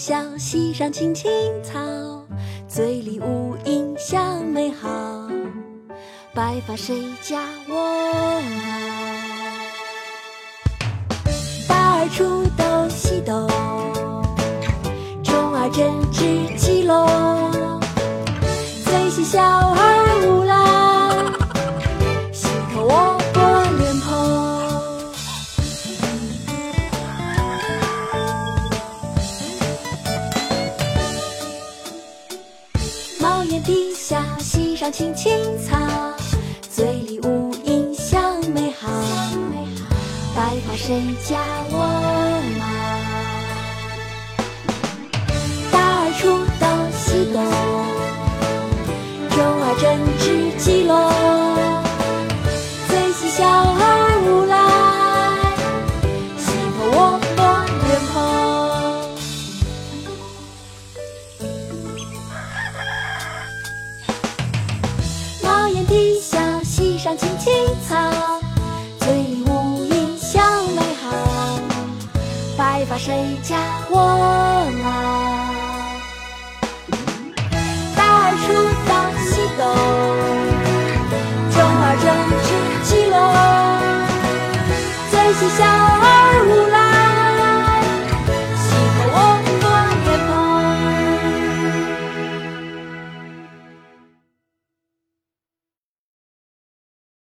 小溪上青青草，醉里吴音香美好。白发谁家翁媪？大儿出檐底下溪上青青草，醉里吴音香美好。白发谁家我发谁家我老？大儿出豆洗豆，中儿正织鸡笼。最喜小儿，